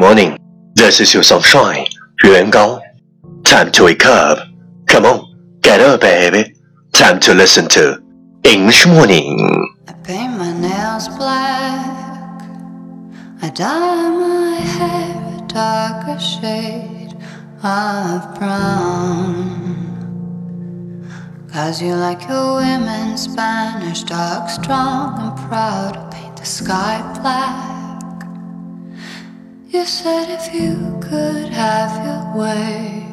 Morning. This is your sunshine, Yuan Gao. Time to wake up. Come on, get up, baby. Time to listen to English Morning. I paint my nails black. I dye my hair a darker shade of brown. Cause you like your women Spanish, dark, strong, and proud. I paint the sky black. You said if you could have your way,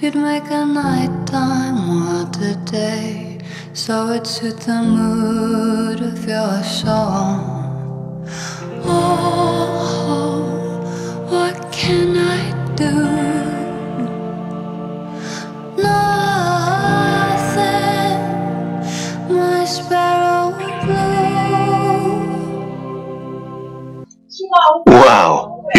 you'd make a nighttime world a day, so it suit the mood of your song. Oh,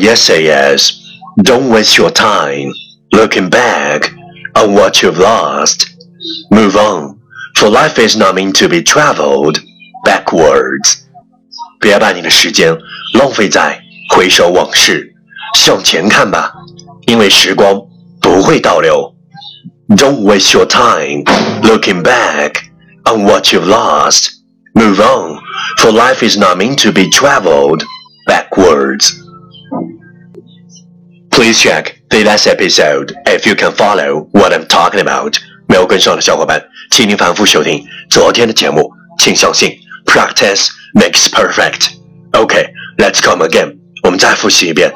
we talked about yesterday is don't waste your time looking back on what you've lost. Move on, for life is not meant to be traveled backwards. 别把你的时间浪费在回首往事，向前看吧，因为时光不会倒流。Don't waste your time looking back on what you've lost. Move on, for life is not meant to be traveled backwards. Please check the last episode if you can follow what I'm talking about. 没有跟上的小伙伴，请您反复收听昨天的节目。请相信，practice makes perfect. Okay, let's come again. 我们再复习一遍。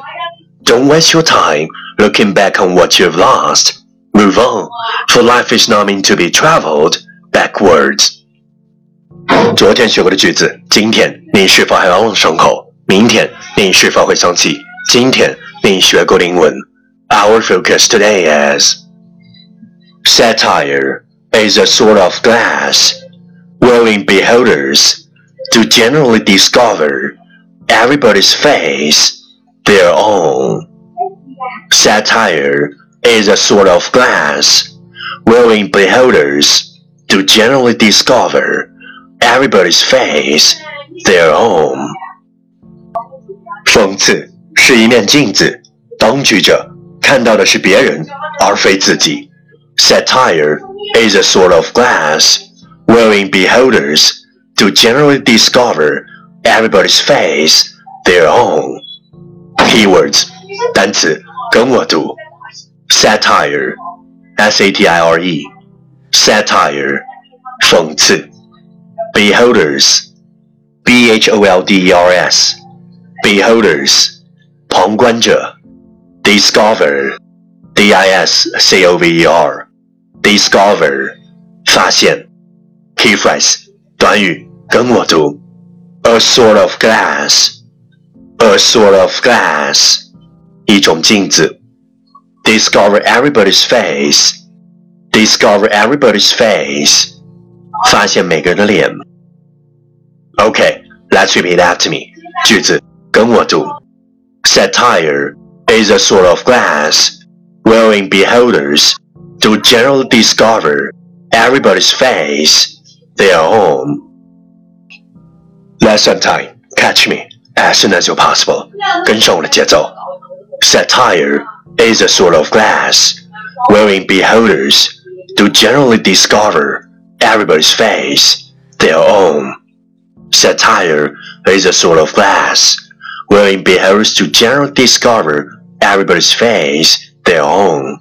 Don't waste your time looking back on what you've lost. Move on, for life is not meant to be traveled backwards. 昨天学过的句子，今天你是否还朗朗上口？明天你是否会想起今天 你学过的英文？Our focus today is satire is a sort of glass wherein beholders do generally discover everybody's face their own. Satire is a sort of glass wherein beholders do generally discover everybody's face their own. 讽刺 是一面镜子，当局者看到的是别人，而非自己。Satire is a sort of glass wherein beholders do generally discover everybody's face their own. Keywords 单词跟我读：satire, s-a-t-i-r-e, satire 讽刺；beholders, b-h-o-l-d-e-r-s, beholders 旁观者；discover, d-i-s-c-o-v-e-r, discover 发现。Key phrase 短语跟我读：a sort of glass, a sort of glass 一种镜子。Discover everybody's face, discover everybody's face 发现每个人的脸。Okay, let's repeat after me. 句子跟我读 ：Satire is a sort of glass wherein beholders do generally discover everybody's face their own. Lesson time. Catch me as soon as you're possible. 跟上我的节奏。 Satire is a sort of glass wherein beholders do generally discover everybody's face their own. Satire is a sort of glass wherein beholders do generally discover everybody's face their own.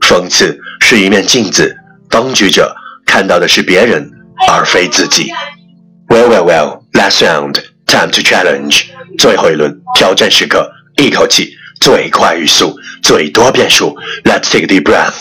讽刺是一面镜子，当局者看到的是别人，而非自己。Well, well, well. Last round, time to challenge. 最后一轮挑战时刻，一口气最快语速，最多变数。Let's take a deep breath.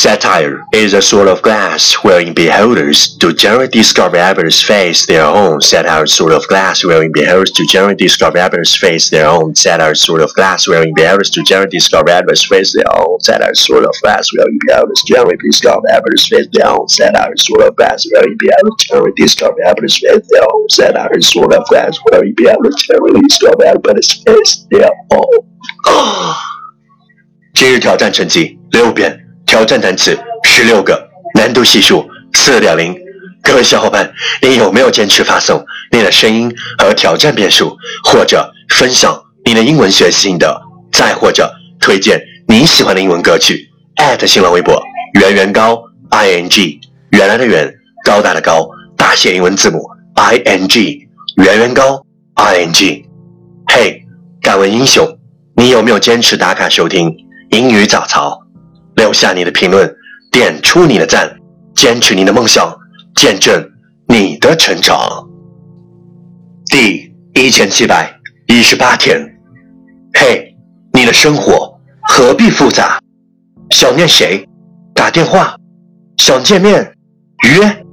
Satire is a sort of glass wherein beholders do generally discover others' face their own. Satire sort of glass wherein beholders do generally discover others' face their own. Satire sort of glass wherein beholders do generally discover others' face their own. Satire sort of glass wherein beholders generally discover others' face their own. Satire sort of glass wherein beholders generally discover others' face their own. Satire sort of glass wherein beholders generally discover others' face their own. 今日挑战成绩六遍。 挑战单词十六个，难度系数四点零。各位小伙伴，你有没有坚持发送你的声音和挑战变数，或者分享你的英文学习心得，再或者推荐你喜欢的英文歌曲？新浪微博圆圆高 i n g 原来的圆高大的高大写英文字母 i n g 圆圆高 i n g。嘿，敢问英雄，你有没有坚持打卡收听英语早操？留下你的评论，点出你的赞，坚持你的梦想，见证你的成长。第一千七百一十八天，嘿，你的生活何必复杂？想念谁？打电话。想见面？约。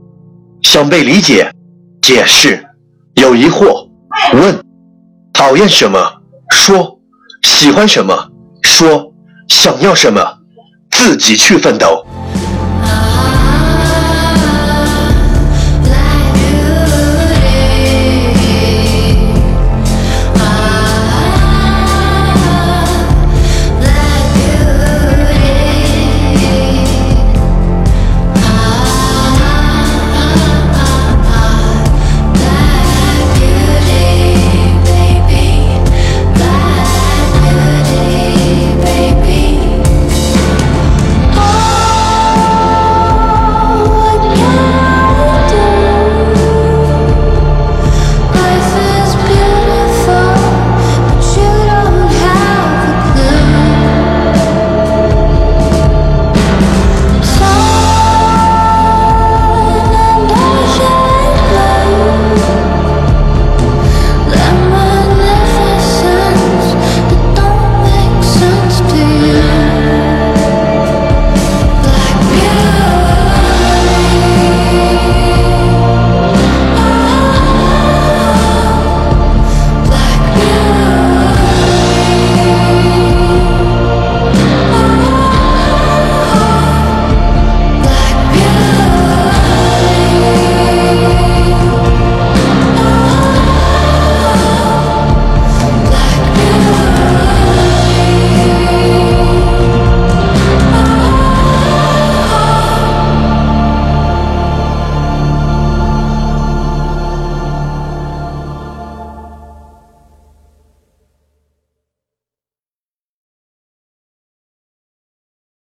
想被理解？解释。有疑惑？问。讨厌什么？说。喜欢什么？说。想要什么？自己去奋斗。